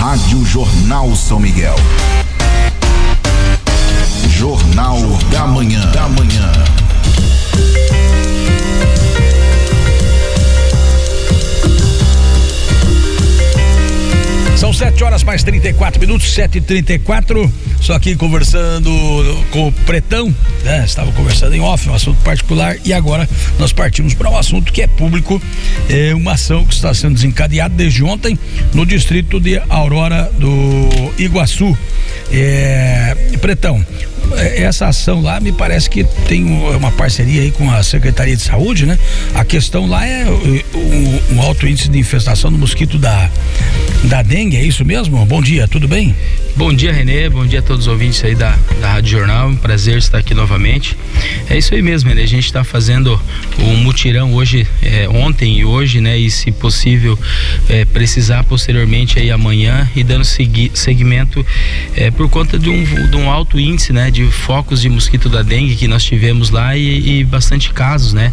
Rádio Jornal São Miguel. Jornal da Manhã. Da Manhã. São 7 horas mais 34 minutos, 7 e 34 Só aqui conversando com o Pretão, né? Estava conversando em off, um assunto particular, e agora nós partimos para um assunto que é público, é uma ação que está sendo desencadeada desde ontem no distrito de Aurora do Iguaçu. É, Pretão, essa ação lá me parece que tem uma parceria aí com a Secretaria de Saúde, né? A questão lá é um, um alto índice de infestação do mosquito da, da dengue, é isso mesmo? Bom dia, tudo bem? Bom dia, Renê. Bom dia a todos os ouvintes aí da, da Rádio Jornal. Um prazer estar aqui novamente. É isso aí mesmo, Renê. A gente está fazendo um mutirão hoje, é, ontem e hoje, né? E se possível, é, precisar posteriormente aí amanhã e dando segui, seguimento é, por conta de um, de um alto índice, né? De focos de mosquito da dengue que nós tivemos lá e, e bastante casos, né?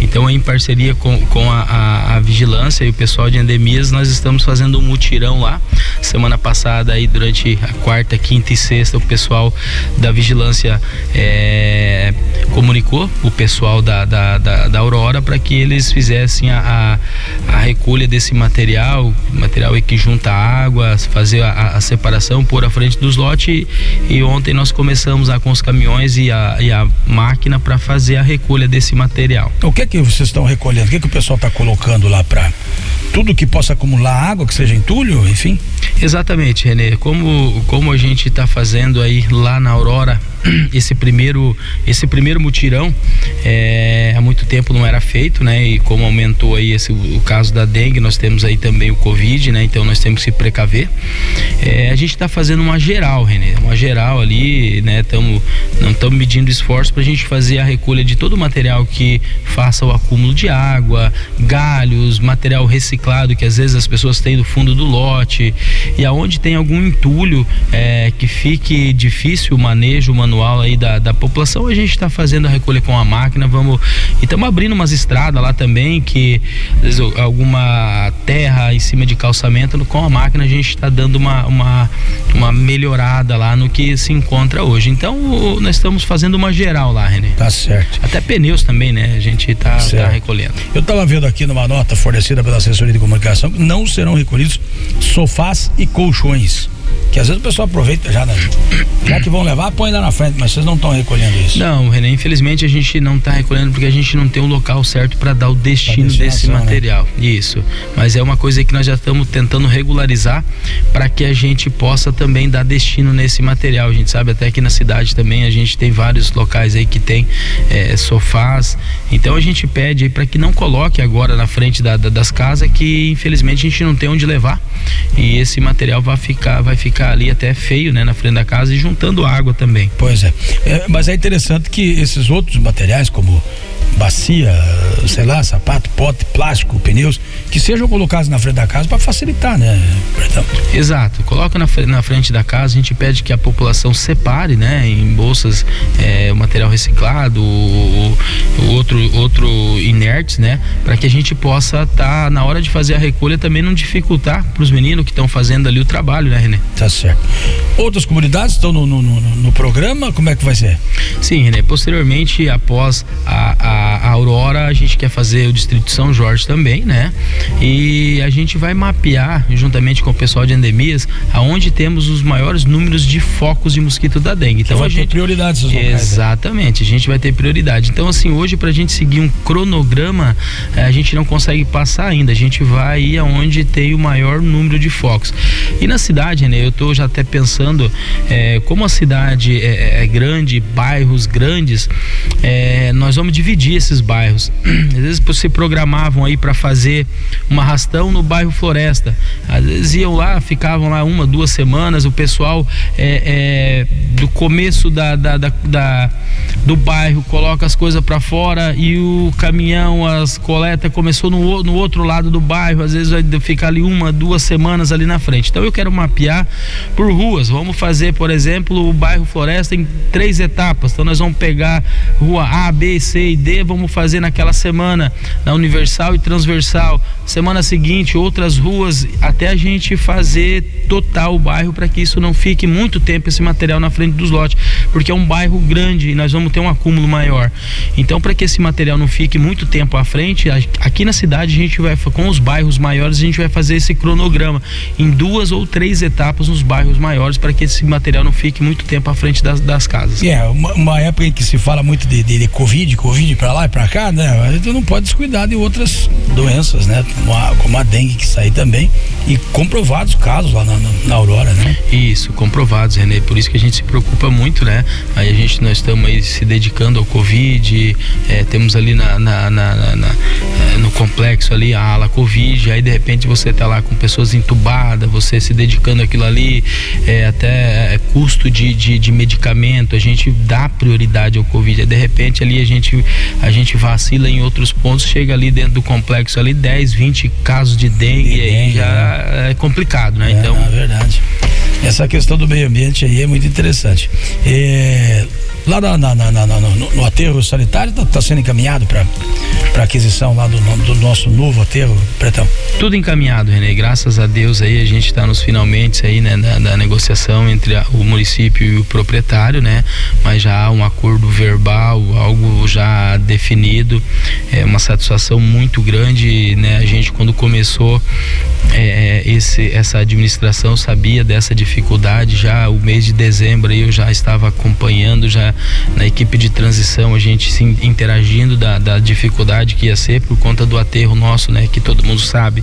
Então, em parceria com, com a, a, a vigilância e o pessoal de endemias, nós estamos fazendo um mutirão lá. Semana passada aí durante a quarta, quinta e sexta, o pessoal da vigilância é, comunicou o pessoal da, da, da, da Aurora para que eles fizessem a, a, a, recolha desse material, material que junta água, fazer a, a separação, pôr à frente dos lotes e, e, ontem nós começamos a, com os caminhões e a, e a máquina para fazer a recolha desse material. O que é que vocês estão recolhendo? O que é que o pessoal está colocando lá para tudo que possa acumular água, que seja entulho, enfim? Exatamente, Renê. Como, como a gente está fazendo aí lá na Aurora esse primeiro esse primeiro mutirão é, há muito tempo não era feito, né? E como aumentou aí esse, o caso da dengue, nós temos aí também o Covid, né? Então nós temos que se precaver. É, a gente está fazendo uma geral, Renê, uma geral ali, né? Tamo, não estamos medindo esforço para a gente fazer a recolha de todo o material que faça o acúmulo de água, galhos, material reciclado que às vezes as pessoas têm do fundo do lote e aonde tem algum entulho é, que fique difícil o manejo manual aí da, da população, a gente está fazendo a recolha com a máquina, vamos e estamos abrindo umas estradas lá também que vezes, alguma terra em cima de calçamento com a máquina a gente está dando uma, uma, uma melhorada lá no que se encontra hoje. Então nós estamos fazendo uma geral lá, René. Tá certo. Até pneus também, né? A gente está tá recolhendo. Eu estava vendo aqui numa nota fornecida pela assessoria de comunicação que não serão recolhidos sofás e colchões. Que às vezes o pessoal aproveita já, né? Já que vão levar, põe lá na frente, mas vocês não estão recolhendo isso. Não, René, infelizmente a gente não está recolhendo porque a gente não tem um local certo para dar o destino desse né? material. Né? Isso. Mas é uma coisa que nós já estamos tentando regularizar para que a gente possa também dar destino nesse material. A gente sabe até que na cidade também a gente tem vários locais aí que tem é, sofás. Então a gente pede para que não coloque agora na frente da, da, das casas que infelizmente a gente não tem onde levar e esse material vai ficar, vai ficar ali até feio, né, na frente da casa e juntando água também. Pois é. é mas é interessante que esses outros materiais, como bacia, sei lá, sapato, pote, plástico, pneus, que sejam colocados na frente da casa para facilitar, né, Bertão? Exato. Coloca na, na, frente da casa, a gente pede que a população separe, né, em bolsas é, o material reciclado, o, o outro, outro inertes, né, para que a gente possa estar tá, na hora de fazer a recolha também não dificultar para os meninos que estão fazendo ali o trabalho, né, Renê? Tá certo. Outras comunidades estão no, no, no, no programa? Como é que vai ser? Sim, Renê. Posteriormente, após a, a a, gente quer fazer o Distrito São Jorge também, né? E a gente vai mapear, juntamente com o pessoal de endemias, aonde temos os maiores números de focos de mosquito da dengue. Então vai a gente. prioridade, locais, né? Exatamente, a gente vai ter prioridade. Então, assim, hoje, para a gente seguir um cronograma, eh, a gente não consegue passar ainda. A gente vai ir aonde tem o maior número de focos. E na cidade, né? Eu estou já até pensando, é, como a cidade é, é grande, bairros grandes, é, nós vamos dividir esses bairros. Às vezes se programavam aí para fazer uma rastão no bairro Floresta. Às vezes iam lá, ficavam lá uma, duas semanas, o pessoal é, é, do começo da, da, da, da do bairro, coloca as coisas para fora e o caminhão, as coletas começou no, no outro lado do bairro, às vezes vai ficar ali uma, duas semanas ali na frente. Então eu quero mapear por ruas. Vamos fazer, por exemplo, o bairro Floresta em três etapas. Então nós vamos pegar rua A, B, C e D, vamos fazer naquela semana na Universal e Transversal. Semana seguinte, outras ruas, até a gente fazer total o bairro para que isso não fique muito tempo esse material na frente dos lotes, porque é um bairro grande e nós vamos ter um acúmulo maior. Então, para que esse material não fique muito tempo à frente, aqui na cidade a gente vai com os bairros maiores, a gente vai fazer esse cronograma em duas ou três etapas nos bairros maiores para que esse material não fique muito tempo à frente das, das casas. É, uma, uma, época em que se fala muito de, de, de Covid, Covid para lá e para cá, né? A gente não pode descuidar de outras doenças, né? Como a, como a dengue que sai também e comprovados casos lá na, na, Aurora, né? Isso, comprovados, Renê. Por isso que a gente se preocupa muito, né? Aí a gente, nós estamos aí se dedicando ao Covid, é, temos ali na, na, na, na, é, no complexo ali a ala Covid, aí de repente você está lá com pessoas entubadas, você se dedicando aquilo ali, é, até é, custo de, de, de, medicamento, a gente dá prioridade ao Covid. Aí de repente ali a gente, a gente vacila em outros pontos, chega ali dentro do complexo ali 10, 20 casos de dengue, de dengue aí já né? é complicado, né? É, então, é verdade. Essa questão do meio ambiente aí é muito interessante. É, lá na, na, na, no, no, aterro sanitário está tá sendo encaminhado para aquisição lá do, do, nosso novo aterro, Pretão? Tudo encaminhado, Renê. Graças a Deus aí a gente está nos finalmente aí, né, da, negociação entre a, o município e o proprietário, né? Mas já há um acordo verbal, algo já definido, é uma satisfação muito grande, né? A gente quando começou é, esse, essa administração sabia dessa dificuldade já o mês de dezembro eu já estava acompanhando já na equipe de transição, a gente se interagindo da, da dificuldade que ia ser por conta do aterro nosso, né? Que todo mundo sabe,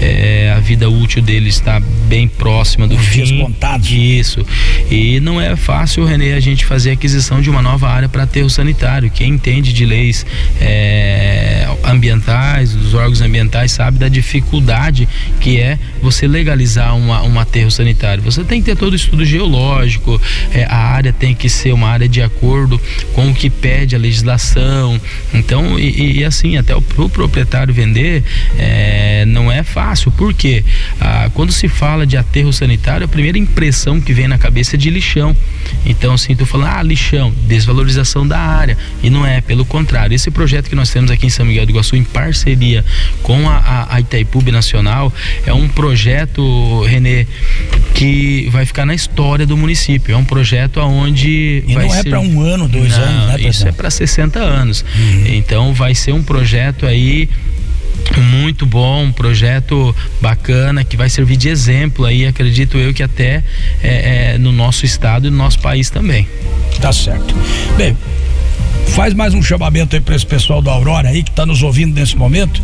é, a vida útil dele está bem próxima do Os fim. Dias contados. Isso. E não é fácil, Renê, a gente fazer a aquisição de uma nova área para aterro sanitário. Quem entende de leis é, ambientais, dos órgãos ambientais, sabe da dificuldade que é você legalizar uma, um aterro sanitário. Você tem que ter todo o estudo geológico, é, a área tem que ser uma área de acordo com o que pede a legislação. Então, e, e assim, até o pro proprietário vender é, não é fácil. Por quê? Ah, quando se fala de aterro sanitário, a primeira impressão que vem na cabeça é de lixão. Então, assim, tu falando, ah, lixão, desvalorização da área. E não é, pelo contrário. Esse projeto que nós temos aqui em São Miguel do Iguaçu, em parceria com a, a, a Itaipu Nacional, é um projeto, Renê, que vai ficar na história do município. É um projeto onde. E vai não é ser... para um ano, dois não, anos, né? Isso é para 60 anos. Uhum. Então vai ser um projeto aí muito bom, um projeto bacana que vai servir de exemplo aí, acredito eu que até é, é, no nosso estado e no nosso país também. Tá certo. Bem, faz mais um chamamento aí para esse pessoal da Aurora aí que está nos ouvindo nesse momento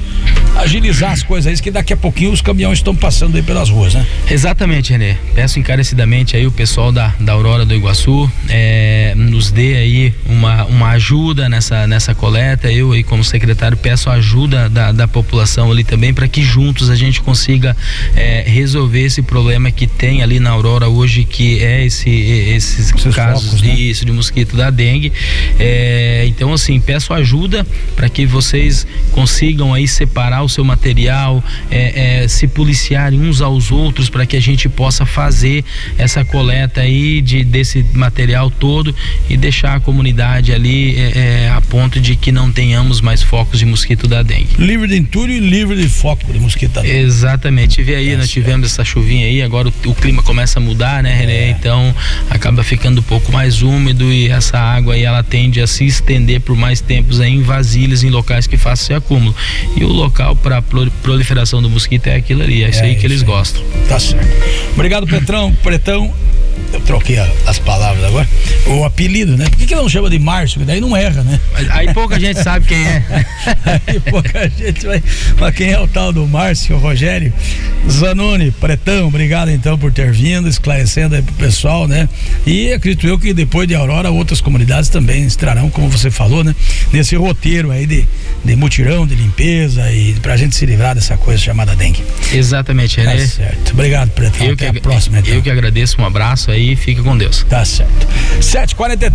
agilizar as coisas aí, que daqui a pouquinho os caminhões estão passando aí pelas ruas, né? Exatamente, Renê. Peço encarecidamente aí o pessoal da, da Aurora do Iguaçu é, dê aí uma, uma ajuda nessa, nessa coleta. Eu aí como secretário peço a ajuda da, da população ali também para que juntos a gente consiga é, resolver esse problema que tem ali na Aurora hoje, que é esse, esses, esses casos focos, né? disso, de mosquito da dengue. É, então assim, peço ajuda para que vocês consigam aí separar o seu material, é, é, se policiarem uns aos outros para que a gente possa fazer essa coleta aí de, desse material todo e deixar a comunidade ali é, é a ponto de que não tenhamos mais focos de mosquito da dengue. Livre de entulho e livre de foco de mosquito da dengue. Exatamente. Vê aí, nós tivemos essa chuvinha aí, agora o, o clima começa a mudar, né, René? É. Então acaba ficando um pouco mais úmido e essa água aí ela tende a se estender por mais tempos aí em vasilhas, em locais que façam esse acúmulo. E o local para proliferação do mosquito é aquilo ali, é, é isso aí que eles aí. gostam. Tá certo. Obrigado, Petrão, Pretão eu troquei a, as palavras agora, o apelido, né? Por que, que não chama de Márcio? Daí não erra, né? Aí pouca gente sabe quem é. aí pouca gente vai. Mas quem é o tal do Márcio Rogério Zanoni, Pretão, obrigado então por ter vindo, esclarecendo aí pro pessoal, né? E acredito eu que depois de Aurora, outras comunidades também estarão, como você falou, né? Nesse roteiro aí de, de mutirão, de limpeza e pra gente se livrar dessa coisa chamada dengue. Exatamente, René. Tá certo. Obrigado, Pretão. Eu Até que, a próxima, então. Eu que agradeço, um abraço aí, fica com Deus. Tá certo. 7h43